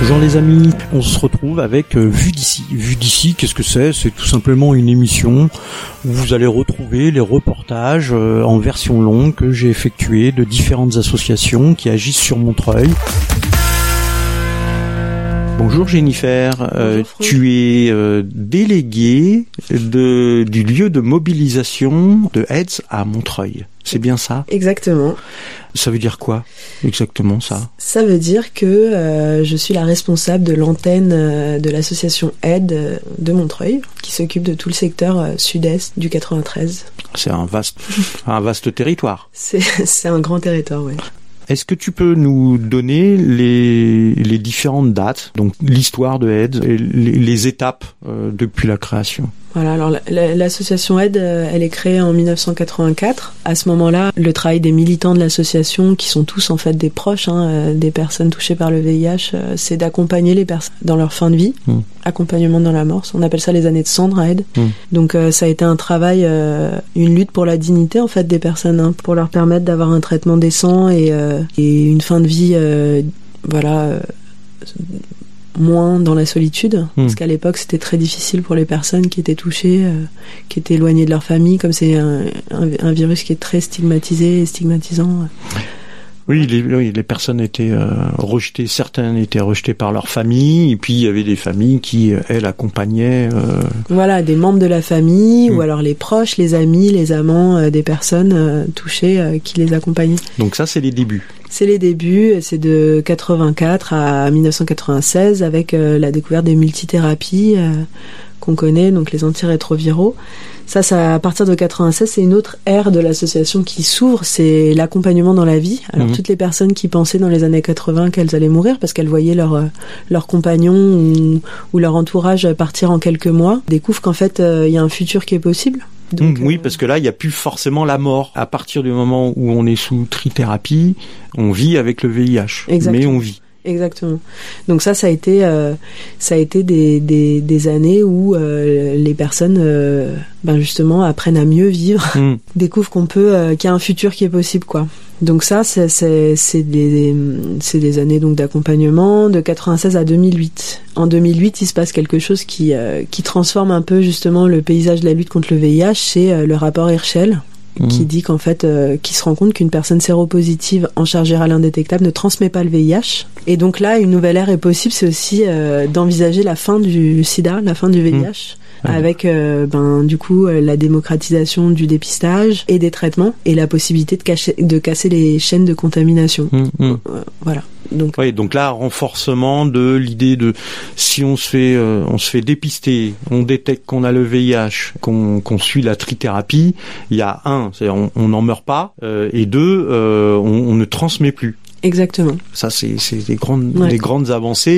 Bonjour les amis, on se retrouve avec euh, Vue d'ici. Vue d'ici, qu'est-ce que c'est? C'est tout simplement une émission où vous allez retrouver les reportages euh, en version longue que j'ai effectués de différentes associations qui agissent sur Montreuil. Bonjour Jennifer, euh, tu es euh, déléguée de, du lieu de mobilisation de AIDS à Montreuil. C'est bien ça? Exactement. Ça veut dire quoi exactement ça? Ça veut dire que euh, je suis la responsable de l'antenne euh, de l'association Aide de Montreuil, qui s'occupe de tout le secteur euh, sud-est du 93. C'est un vaste, un vaste territoire. C'est un grand territoire, oui. Est-ce que tu peux nous donner les, différentes dates, donc l'histoire de Aide, et les, les étapes euh, depuis la création? Voilà, alors la- la- l'association Aide, euh, elle est créée en 1984. À ce moment-là, le travail des militants de l'association, qui sont tous en fait des proches hein, euh, des personnes touchées par le VIH, euh, c'est d'accompagner les personnes dans leur fin de vie, Mm. accompagnement dans la mort. On appelle ça les années de cendre à Aide. Mm. Donc euh, ça a été un travail, euh, une lutte pour la dignité en fait des personnes, hein, pour leur permettre d'avoir un traitement décent et, euh, et une fin de vie, voilà. Moins dans la solitude parce qu'à l'époque c'était très difficile pour les personnes qui étaient touchées euh, qui étaient éloignées de leur famille comme c'est un, un- un virus qui est très stigmatisé et stigmatisant Oui, les, oui, les personnes étaient euh, rejetées, certaines étaient rejetées par leur famille, et puis il y avait des familles qui, euh, elles, accompagnaient. euh, voilà des membres de la famille Mm. ou alors les proches les amis les amants euh, des personnes touchées qui les accompagnaient Donc ça, c'est les débuts. c'est les débuts c'est de 84 à 1996 avec la découverte des multithérapies qu'on connaît donc les antirétroviraux Ça, ça, à partir de 96, c'est une autre ère de l'association qui s'ouvre, c'est l'accompagnement dans la vie. Alors, Mhm. toutes les personnes qui pensaient dans les années 80 qu'elles allaient mourir parce qu'elles voyaient leur, euh, leur compagnon ou, ou leur entourage partir en quelques mois, découvrent qu'en fait, euh, il y a un futur qui est possible. Donc, Mm, oui, euh, parce que là, il n'y a plus forcément la mort. À partir du moment où on est sous trithérapie, on vit avec le VIH. Exactement. Mais on vit. Exactement. Donc ça, ça a été, euh, ça a été des, des, des années où euh, les personnes, euh, ben justement, apprennent à mieux vivre, Mm. découvrent qu'on peut, qu'il y a un futur qui est possible, quoi. Donc ça, c'est des, des c'est des années donc d'accompagnement de 96 à 2008. En 2008, il se passe quelque chose qui qui transforme un peu justement le paysage de la lutte contre le VIH. C'est le rapport Hirschel qui dit qu'en fait, euh, qui se rend compte qu'une personne séropositive en charge virale indétectable ne transmet pas le VIH. Et donc là, une nouvelle ère est possible, c'est aussi euh, d'envisager la fin du SIDA, la fin du VIH. Ah. Avec euh, ben du coup euh, la démocratisation du dépistage et des traitements et la possibilité de, cacher, de casser les chaînes de contamination. Mm, mm. Euh, voilà. Donc Oui, donc là, renforcement de l'idée de si on se fait, euh, on se fait dépister, on détecte qu'on a le VIH, qu'on suit la trithérapie, il y a un, c'est on on n'en meurt pas, euh, et deux, euh, on, on ne transmet plus. Exactement. Ça, c'est des grandes, Ouais. des grandes avancées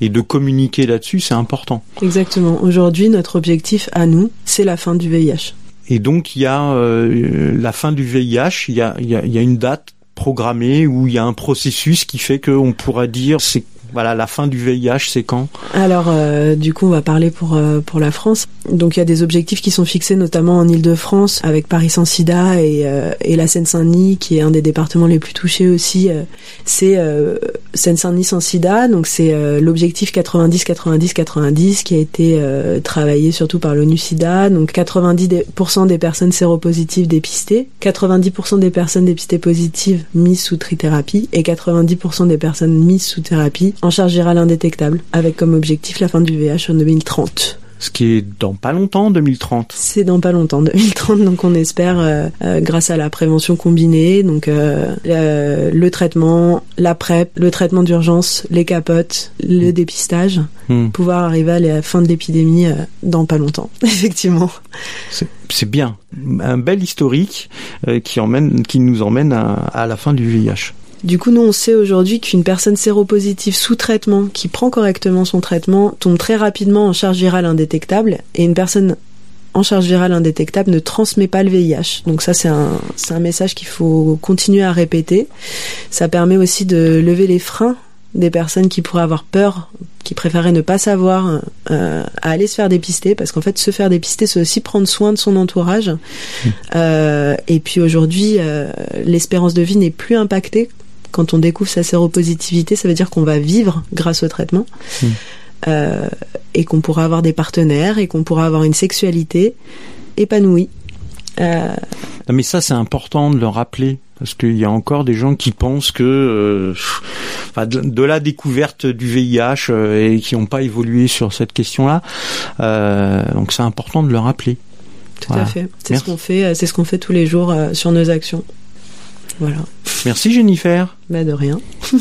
et, et de communiquer là-dessus, c'est important. Exactement. Aujourd'hui, notre objectif à nous, c'est la fin du VIH. Et donc, il y a euh, la fin du VIH, il y a, il y, a, il y a une date programmée où il y a un processus qui fait qu'on pourra dire c'est voilà la fin du VIH, c'est quand? Alors, euh, du coup, on va parler pour euh, pour la France. Donc, il y a des objectifs qui sont fixés notamment en Île-de-France avec Paris sans SIDA et, euh, et la Seine-Saint-Denis, qui est un des départements les plus touchés aussi. euh, c'est euh, Seine-Saint-Denis sans SIDA. Donc, c'est l'objectif 90-90-90 qui a été travaillé surtout par l'ONU SIDA. Donc, 90% des personnes séropositives dépistées, 90% des personnes dépistées positives mises sous trithérapie et 90% des personnes mises sous thérapie en charge virale indétectable, avec comme objectif la fin du VIH en 2030. Ce qui est dans pas longtemps, 2030. C'est dans pas longtemps, 2030, donc on espère, euh, euh, grâce à la prévention combinée, donc euh, le, le traitement, la PrEP, le traitement d'urgence, les capotes, le dépistage, Hmm. pouvoir arriver à la fin de l'épidémie dans pas longtemps, effectivement. C'est bien, un bel historique qui emmène, qui nous emmène à, à la fin du VIH. Du coup, nous, on sait aujourd'hui qu'une personne séropositive sous traitement, qui prend correctement son traitement, tombe très rapidement en charge virale indétectable, et une personne en charge virale indétectable ne transmet pas le VIH. Donc ça, c'est un, c'est un message qu'il faut continuer à répéter. Ça permet aussi de lever les freins des personnes qui pourraient avoir peur, qui préféraient ne pas savoir, euh, à aller se faire dépister, parce qu'en fait, se faire dépister, c'est aussi prendre soin de son entourage. Euh, et puis aujourd'hui, euh, l'espérance de vie n'est plus impactée Quand on découvre sa séropositivité, ça veut dire qu'on va vivre grâce au traitement. Mm. Euh, et qu'on pourra avoir des partenaires et qu'on pourra avoir une sexualité épanouie. Euh, Non, mais ça, c'est important de le rappeler. Parce qu'il y a encore des gens qui pensent que euh, enfin, de, de la découverte du VIH et qui n'ont pas évolué sur cette question-là. Donc c'est important de le rappeler. tout Voilà. à fait. C'est ce qu'on fait, c'est ce qu'on fait tous les jours sur nos actions. Voilà. Merci Jennifer. Bah de rien.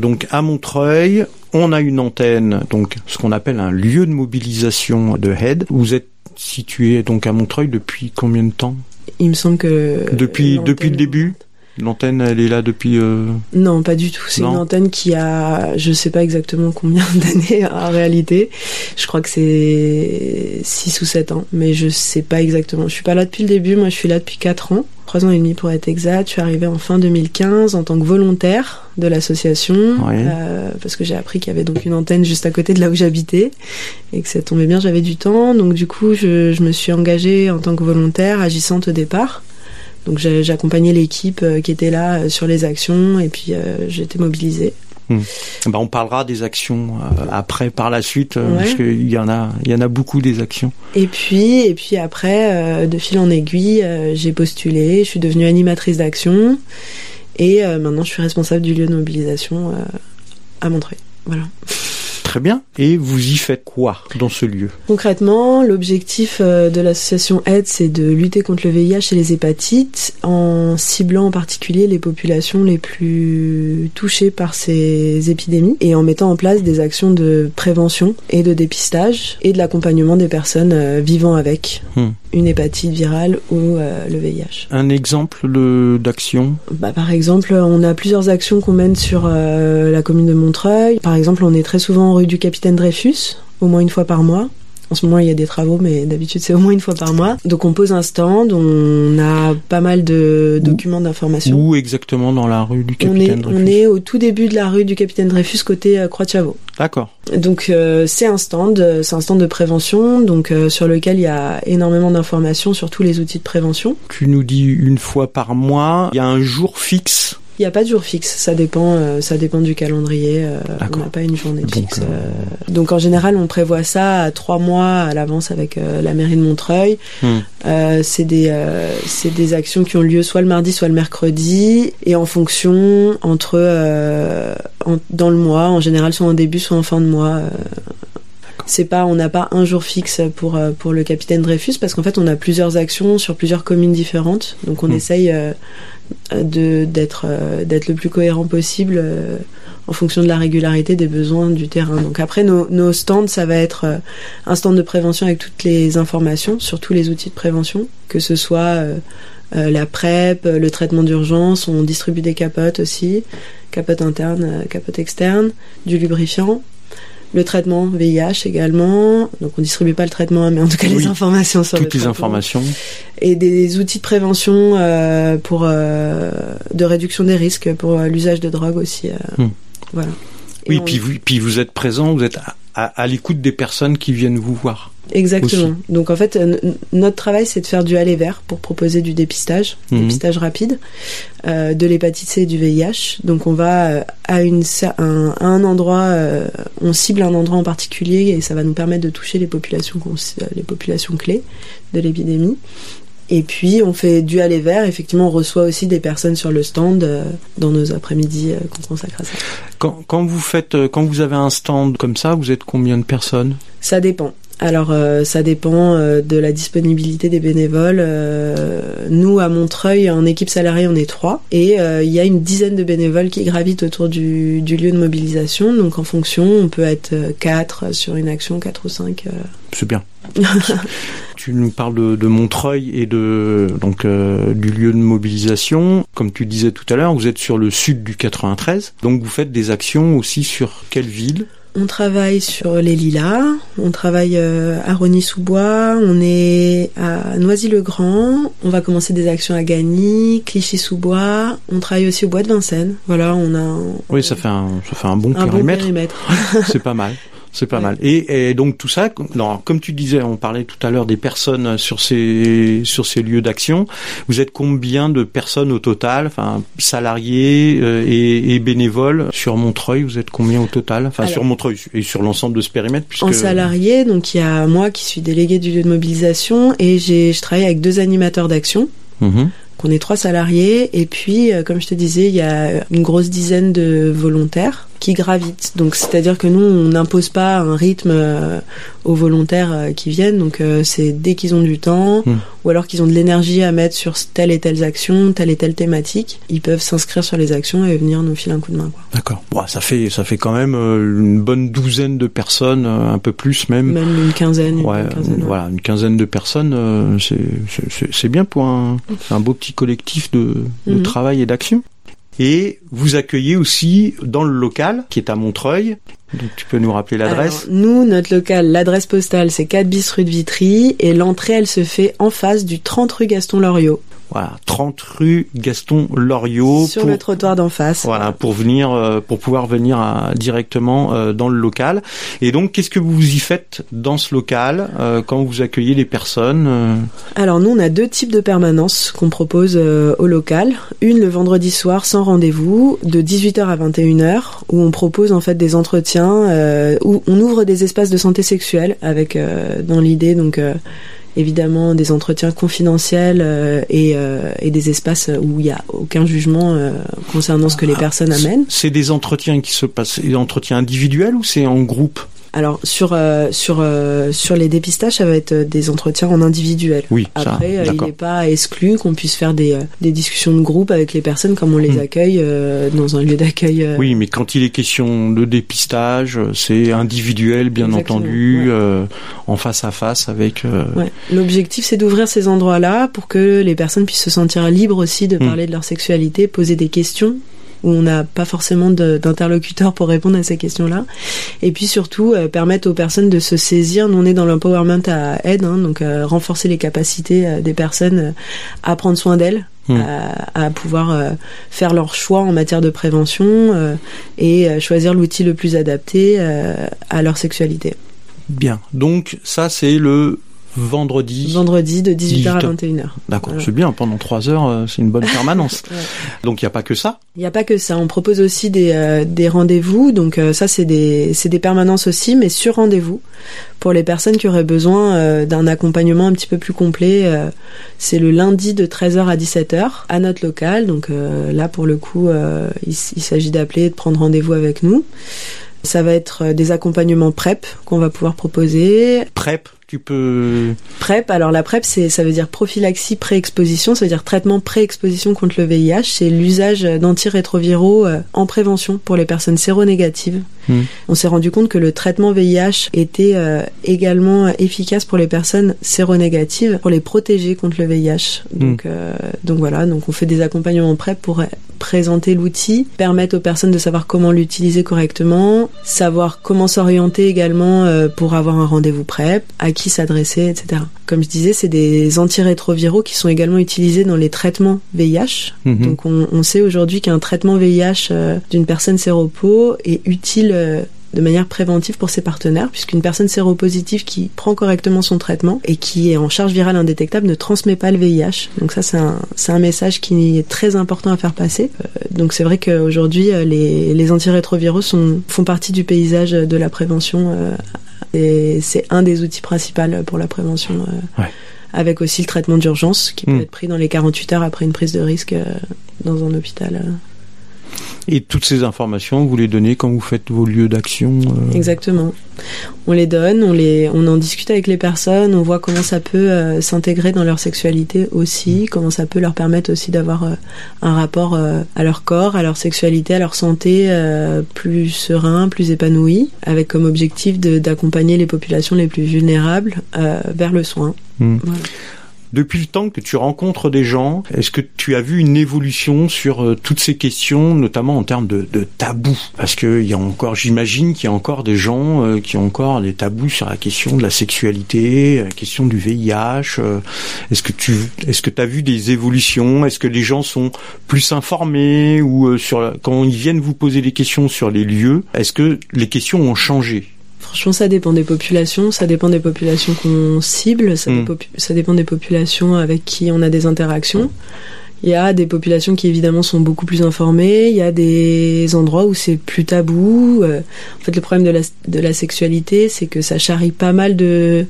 Donc à Montreuil, on a une antenne, donc ce qu'on appelle un lieu de mobilisation de HEAD. Vous êtes situé donc à Montreuil depuis combien de temps? Il me semble que Depuis depuis le début? L'antenne, elle est là depuis. euh, Non, pas du tout. C'est une antenne qui a, je sais pas exactement combien d'années en réalité. Je crois que c'est 6 ou 7 ans, mais je sais pas exactement. Je suis pas là depuis le début. Moi, je suis là depuis 4 ans. 3 ans et demi pour être exact. Je suis arrivée en fin 2015 en tant que volontaire de l'association euh, parce que j'ai appris qu'il y avait donc une antenne juste à côté de là où j'habitais et que ça tombait bien, j'avais du temps. Donc du coup, je, je me suis engagée en tant que volontaire, agissante au départ. Donc j'ai- j'accompagnais l'équipe euh, qui était là euh, sur les actions et puis euh, j'étais mobilisée. bah, on parlera des actions euh, après, par la suite, euh, Ouais. parce qu'il y en a, il y en a beaucoup des actions. Et puis et puis après, euh, de fil en aiguille, euh, j'ai postulé, je suis devenue animatrice d'action et euh, maintenant je suis responsable du lieu de mobilisation euh, à Montreuil. Voilà. Très bien. Et vous y faites quoi dans ce lieu? Concrètement, l'objectif euh, de l'association Aide, c'est de lutter contre le VIH et les hépatites en ciblant en particulier les populations les plus touchées par ces épidémies et en mettant en place des actions de prévention et de dépistage et de l'accompagnement des personnes euh, vivant avec Hmm. une hépatite virale ou euh, le VIH. Un exemple d'action? Bah, par exemple, on a plusieurs actions qu'on mène sur la commune de Montreuil. Par exemple, on est très souvent rue du Capitaine Dreyfus, au moins une fois par mois. En ce moment, il y a des travaux, mais d'habitude, c'est au moins une fois par mois. Donc, on pose un stand, on a pas mal de documents d'information. Où exactement dans la rue du On est, Capitaine on Dreyfus est au tout début de la rue du Capitaine Dreyfus, côté euh, Croix de Chavaux. D'accord. Donc euh, c'est un stand, euh, c'est un stand de prévention, donc euh, sur lequel il y a énormément d'informations sur tous les outils de prévention. Tu nous dis une fois par mois. Il y a un jour fixe. Il n'y a pas de jour fixe, ça dépend, euh, ça dépend du calendrier. euh, on n'a pas une journée fixe. euh, euh. Donc en général, on prévoit ça à trois mois à l'avance avec euh, la mairie de Montreuil. Hmm. Euh, c'est des, euh, c'est des actions qui ont lieu soit le mardi, soit le mercredi, et en fonction entre euh, en- dans le mois, en général, soit en début, soit en fin de mois. C'est pas, on n'a pas un jour fixe pour euh, pour le capitaine Dreyfus parce qu'en fait, on a plusieurs actions sur plusieurs communes différentes. Donc on Hmm. essaye euh, de d'être euh, d'être le plus cohérent possible euh, en fonction de la régularité des besoins du terrain. Donc après nos, nos stands, ça va être euh, un stand de prévention avec toutes les informations sur tous les outils de prévention, que ce soit euh, euh, la PrEP, le traitement d'urgence, on distribue des capotes aussi, capotes internes, euh, capotes externes, du lubrifiant. Le traitement VIH également, donc on distribue pas le traitement, mais en tout cas Oui. les informations sur le Toutes les informations. et des outils de prévention euh, pour euh, de réduction des risques pour euh, l'usage de drogue aussi. Hmm. Voilà. Et Oui, on- puis vous, puis vous êtes présent, vous êtes à, l'écoute des personnes qui viennent vous voir. Exactement. aussi. Donc en fait, euh, notre travail, c'est de faire du aller vers pour proposer du dépistage, Mhm. dépistage rapide euh, de l'hépatite C et du VIH. Donc on va euh, à, une, un, à un endroit, euh, on cible un endroit en particulier et ça va nous permettre de toucher les populations, les populations clés de l'épidémie. Et puis on fait du aller vers. Effectivement, on reçoit aussi des personnes sur le stand euh, dans nos après-midi euh, qu'on consacre à ça. Quand, quand vous faites, euh, quand vous avez un stand comme ça, vous êtes combien de personnes? Ça dépend. Alors euh, ça dépend euh, de la disponibilité des bénévoles. Euh, nous à Montreuil, en équipe salariée, on est trois et il y a une dizaine de bénévoles qui gravitent autour du, du lieu de mobilisation. Donc en fonction, on peut être quatre sur une action, quatre ou cinq. C'est bien. tu nous parles de, de Montreuil et de donc euh, du lieu de mobilisation. Comme tu disais tout à l'heure, vous êtes sur le sud du 93. Donc vous faites des actions aussi sur quelle ville? On travaille sur les Lilas, on travaille euh, à Rony-sous-Bois, on est à Noisy-le-Grand, on va commencer des actions à Gagny, Clichy-sous-Bois, on travaille aussi au Bois de Vincennes. Voilà, on a un, Oui, ça fait un, ça fait un bon un bon périmètre. périmètre. C'est pas mal. C'est pas mal. Et, et, donc tout ça, non, comme tu disais, on parlait tout à l'heure des personnes sur ces sur ces lieux d'action. Vous êtes combien de personnes au total, enfin salariés euh, et, et, bénévoles sur Montreuil Vous êtes combien au total Enfin sur Montreuil et sur l'ensemble de ce périmètre puisque... En salariés, donc il y a moi qui suis délégué du lieu de mobilisation et j'ai je travaille avec deux animateurs d'action. Mmh. On est trois salariés et puis, euh, comme je te disais, il y a une grosse dizaine de volontaires qui gravitent. Donc c'est-à-dire que nous, on n'impose pas un rythme euh, aux volontaires euh, qui viennent. Donc euh, c'est dès qu'ils ont du temps hmm. ou alors qu'ils ont de l'énergie à mettre sur telle et telle action, telle et telle thématique, ils peuvent s'inscrire sur les actions et venir nous filer un coup de main. D'accord. Bon, ça fait ça fait quand même une bonne douzaine de personnes, un peu plus même. Même une quinzaine. ouais, une quinzaine, voilà, une quinzaine de personnes. c'est bien pour un, un beau petit collectif de, de mhm. travail et d'action. Et vous accueillez aussi dans le local, qui est à Montreuil. Donc tu peux nous rappeler l'adresse? Nous, notre local, l'adresse postale, c'est 4 bis rue de Vitry, et l'entrée, elle se fait en face du 30 rue Gaston Loriot. Voilà, 30 rue Gaston Loriot. Sur le trottoir d'en face. Voilà, pour venir, euh, pour pouvoir venir euh, directement euh, dans le local. Et donc, qu'est-ce que vous y faites dans ce local quand vous accueillez les personnes Alors, nous, on a deux types de permanences qu'on propose au local. Une le vendredi soir sans rendez-vous, de 18h à 21h, où on propose en fait des entretiens, où on ouvre des espaces de santé sexuelle avec dans l'idée donc évidemment des entretiens confidentiels euh, et, euh, et, des espaces où il n'y a aucun jugement euh, concernant ce que les ah, personnes amènent. C'est des entretiens qui se passent, des entretiens individuels ou c'est en groupe? Alors sur euh, sur euh, sur les dépistages, ça va être euh, des entretiens en individuel. Oui. Après, il n'est pas exclu qu'on puisse faire des des discussions de groupe avec les personnes comme on les hmm. accueille dans un lieu d'accueil. Oui, mais quand il est question de dépistage, c'est individuel, bien entendu, en face à face avec. Ouais. L'objectif, c'est d'ouvrir ces endroits-là pour que les personnes puissent se sentir libres aussi de hmm. parler de leur sexualité, poser des questions où on n'a pas forcément d'interlocuteur pour répondre à ces questions-là. Et puis surtout euh, permettre aux personnes de se saisir. Nous on est dans l'empowerment à aide, hein, donc euh, renforcer les capacités euh, des personnes à prendre soin d'elles. Hmm. À, pouvoir faire leur choix en matière de prévention et choisir l'outil le plus adapté à leur sexualité. Bien. Donc ça c'est le vendredi. Vendredi de 18h à 21h. D'accord, c'est bien. Pendant trois heures, euh, c'est une bonne permanence. Donc il n'y a pas que ça. Il n'y a pas que ça. On propose aussi des, euh, des rendez-vous. Donc euh, ça, c'est des, c'est des permanences aussi, mais sur rendez-vous pour les personnes qui auraient besoin d'un accompagnement un petit peu plus complet. c'est le lundi de 13h à 17h à notre local. Donc là, pour le coup, il, il s'agit d'appeler, de prendre rendez-vous avec nous. Ça va être des accompagnements PrEP qu'on va pouvoir proposer. PrEP tu peux PrEP. Alors la PrEP, c'est ça veut dire prophylaxie pré-exposition, ça veut dire traitement pré-exposition contre le VIH. C'est l'usage d'antirétroviraux euh, en prévention pour les personnes séronégatives. Hmm. On s'est rendu compte que le traitement VIH était euh, également efficace pour les personnes séronégatives, pour les protéger contre le VIH. Hmm. Donc, euh, donc voilà, donc on fait des accompagnements PrEP pour présenter l'outil, permettre aux personnes de savoir comment l'utiliser correctement, savoir comment s'orienter également pour avoir un rendez-vous PrEP, à qui s'adresser, etc. Comme je disais, c'est des antirétroviraux qui sont également utilisés dans les traitements VIH. Mhm. Donc on, sait aujourd'hui qu'un traitement VIH euh, d'une personne séropo est utile euh, de manière préventive pour ses partenaires, puisqu'une personne séropositive qui prend correctement son traitement et qui est en charge virale indétectable ne transmet pas le VIH. Donc ça, c'est un, un, message qui est très important à faire passer. Euh, donc c'est vrai qu'aujourd'hui, les, les antirétroviraux sont, font partie du paysage de la prévention c'est un des outils principaux pour la prévention. Euh, avec aussi le traitement d'urgence qui peut hmm. être pris dans les 48 heures après une prise de risque euh, dans un hôpital. Et toutes ces informations, vous les donnez quand vous faites vos lieux d'action euh Exactement. On les donne, on, les, on en discute avec les personnes, on voit comment ça peut euh, s'intégrer dans leur sexualité aussi, comment ça peut leur permettre aussi d'avoir euh, un rapport à leur corps, à leur sexualité, à leur santé plus serein, plus épanoui, avec comme objectif d'accompagner les populations les plus vulnérables vers le soin. Voilà. Depuis le temps que tu rencontres des gens, est-ce que tu as vu une évolution sur euh, toutes ces questions, notamment en termes de, tabous? Parce que il y a encore, j'imagine qu'il y a encore des gens euh, qui ont encore des tabous sur la question de la sexualité, la question du VIH. Euh. est-ce que tu, est-ce que as vu des évolutions? Est-ce que les gens sont plus informés ou sur quand ils viennent vous poser des questions sur les lieux, est-ce que les questions ont changé? Franchement, ça dépend des populations, ça dépend des populations qu'on cible, ça, Mm. dépo- ça dépend des populations avec qui on a des interactions. Il y a des populations qui évidemment sont beaucoup plus informées, il y a des endroits où c'est plus tabou. Euh, En fait, le problème de la, de la sexualité, c'est que ça charrie pas mal de,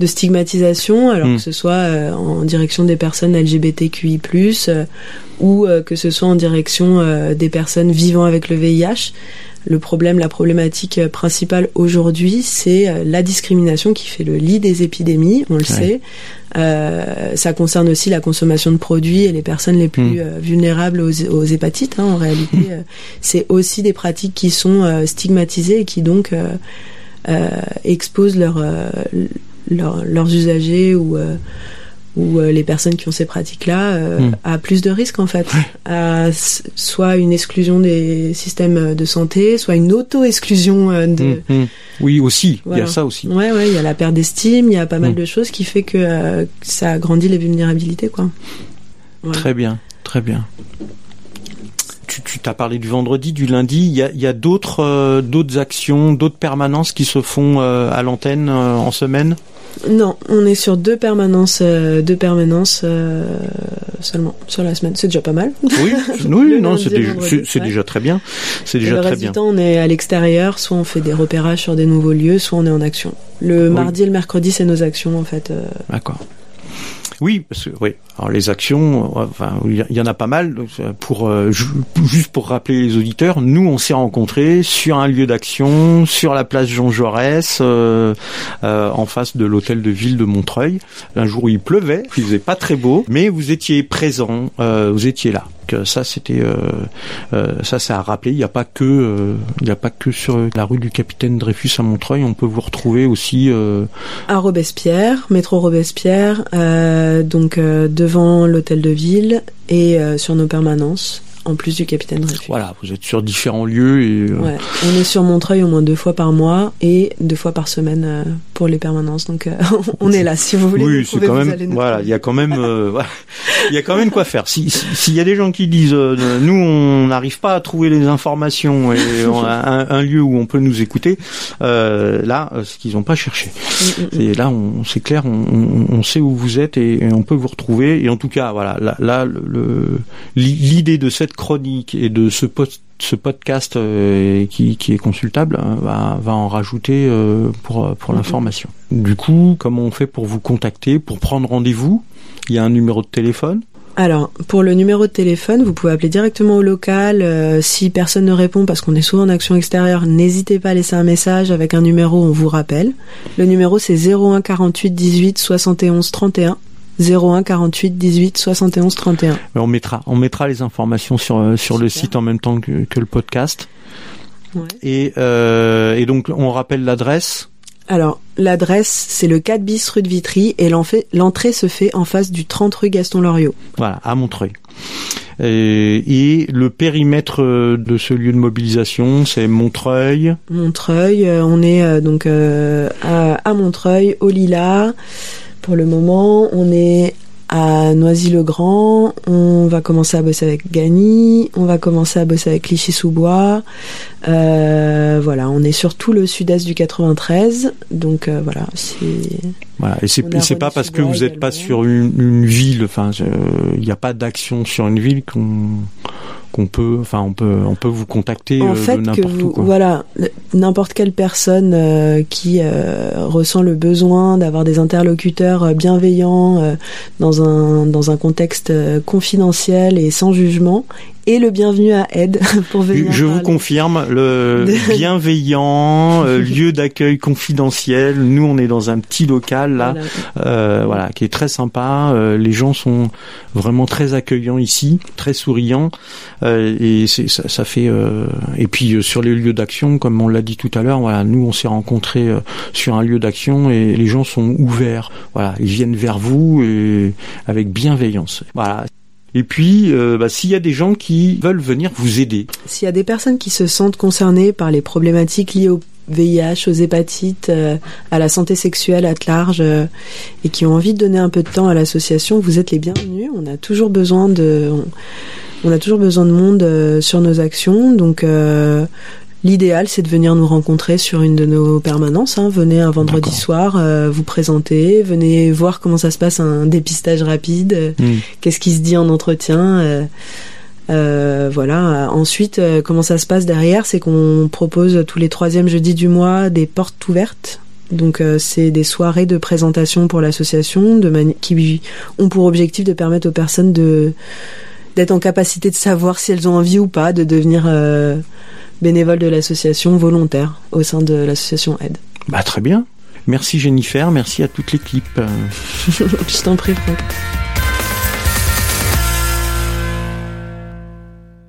de stigmatisation, alors que ce soit euh, en direction des personnes LGBTQI+, euh, ou que ce soit en direction des personnes vivant avec le VIH. Le problème, la problématique euh, principale aujourd'hui, c'est euh, la discrimination qui fait le lit des épidémies, on le sait. Euh, ça concerne aussi la consommation de produits et les personnes les plus Mm. euh, vulnérables aux, aux hépatites. hein, en réalité, Euh, c'est aussi des pratiques qui sont stigmatisées et qui donc exposent leur, leur- leurs usagers ou euh, ou euh, les personnes qui ont ces pratiques-là euh, Mm. à plus de risques en fait, à soit une exclusion des systèmes de santé, soit une auto-exclusion euh, de. Mm, mm. Oui, aussi. Il y a ça aussi. Ouais, ouais, il y a la perte d'estime, il y a pas mal Mm. de choses qui fait que euh, ça agrandit les vulnérabilités, quoi. Voilà. Très bien, très bien. Tu t'as parlé du vendredi, du lundi. Il y a, d'autres euh, d'autres actions, d'autres permanences qui se font euh, à l'antenne euh, en semaine? Non, on est sur deux permanences, euh, deux permanences euh, seulement sur la semaine. C'est déjà pas mal. Oui, oui, non, c'est déjà, ouais. très bien. C'est Et déjà le très reste bien. du temps, on est à l'extérieur, soit on fait des repérages sur des nouveaux lieux, soit on est en action. Le Oui. mardi et le mercredi, c'est nos actions en fait. euh, D'accord. Oui, parce que oui. Alors les actions, enfin, il y en a pas mal. Euh, Pour euh, ju- juste pour rappeler les auditeurs, nous on s'est rencontrés sur un lieu d'action, sur la place Jean Jaurès, euh, euh, en face de l'hôtel de ville de Montreuil. Un jour où il pleuvait, il faisait pas très beau, mais vous étiez présents, euh, vous étiez là. Que ça c'était, euh, euh, ça c'est à rappeler. Il n'y a pas que, euh, il n'y a pas que sur la rue du Capitaine Dreyfus à Montreuil. On peut vous retrouver aussi. euh, à Robespierre, métro Robespierre, euh, donc euh, devant l'hôtel de ville et euh, sur nos permanences, en plus du capitaine Dreyfus. voilà, vous êtes sur différents lieux et. euh, Ouais, on est sur Montreuil au moins deux fois par mois et deux fois par semaine euh, pour les permanences. Donc euh, on est là si vous voulez. Oui, c'est quand même voilà, il y a quand même euh, voilà. il y a quand même quoi faire. Si si- s'il y a des gens qui disent euh, nous on n'arrive pas à trouver les informations et on a un, un lieu où on peut nous écouter, euh, là c'est qu'ils n'ont pas cherché. Mm, mm, mm. Et là on c'est clair, on, sait où vous êtes et, et on peut vous retrouver. Et en tout cas voilà, là, là, le- le l'idée de cette chronique et de ce post ce podcast euh, qui, qui est consultable hein, va, va en rajouter euh, pour, pour Mhm. l'information. Du coup, comment on fait pour vous contacter, pour prendre rendez-vous? Il y a un numéro de téléphone? Alors, pour le numéro de téléphone, vous pouvez appeler directement au local. Euh, si personne ne répond parce qu'on est souvent en action extérieure, n'hésitez pas à laisser un message avec un numéro, on vous rappelle. Le numéro c'est 01 48 18 71 31. 01 48 18 71 31. Mais on mettra, on mettra les informations sur, euh, sur le site en même temps que, que le podcast. Ouais. Et, euh, et donc, on rappelle l'adresse. Alors, l'adresse c'est le 4 bis rue de Vitry et l'entrée se fait en face du 30 rue Gaston Loriot. Voilà, à Montreuil. Et, et le périmètre euh, de ce lieu de mobilisation, c'est Montreuil. Montreuil, euh, on est donc à, à Montreuil, au Lila. Pour le moment, on est à Noisy-le-Grand. On va commencer à bosser avec Gagny. On va commencer à bosser avec Clichy-sous-Bois. Euh, voilà, on est sur tout le sud-est du 93. Donc euh, voilà, Voilà. Et c'est pas parce que vous n'êtes pas sur une, une ville, enfin, il n'y a pas d'action sur une ville qu'on qu'on peut, enfin, on peut, on peut vous contacter en euh, fait de n'importe où. Quoi. voilà, n'importe quelle personne euh, qui euh, ressent le besoin d'avoir des interlocuteurs bienveillants dans un dans un contexte confidentiel et sans jugement est le bievenu à aide pour venir. Je vous confirme, le bienveillant, euh, lieu d'accueil confidentiel. Nous, on est dans un petit local là, Voilà. euh, voilà, qui est très sympa. Euh, les gens sont vraiment très accueillants ici, très souriants, euh, et c'est ça, ça fait. euh, et puis euh, sur les lieux d'action, comme on l'a dit tout à l'heure, voilà, nous on s'est rencontrés euh, sur un lieu d'action et les gens sont ouverts. Voilà, ils viennent vers vous et avec bienveillance. Voilà. Et puis, euh, bah, s'il y a des gens qui veulent venir vous aider, S'il y a des personnes qui se sentent concernées par les problématiques liées au VIH, aux hépatites, euh, à la santé sexuelle à large, euh, et qui ont envie de donner un peu de temps à l'association, vous êtes les bienvenus. On a toujours besoin de, on, a toujours besoin de monde sur nos actions, donc. L'idéal, c'est de venir nous rencontrer sur une de nos permanences. Hein. Venez un vendredi soir, euh, vous présenter, venez voir comment ça se passe un dépistage rapide, euh, Hmm. qu'est-ce qui se dit en entretien. euh, voilà. Ensuite, comment ça se passe derrière, c'est qu'on propose tous les troisièmes jeudis du mois des portes ouvertes. Donc euh, c'est des soirées de présentation pour l'association, de qui ont pour objectif de permettre aux personnes de d'être en capacité de savoir si elles ont envie ou pas de devenir euh, bénévoles de l'association volontaire au sein de l'association Aide. Bah très bien. Merci Jennifer, merci à toute l'équipe. Je t'en prie, Franck.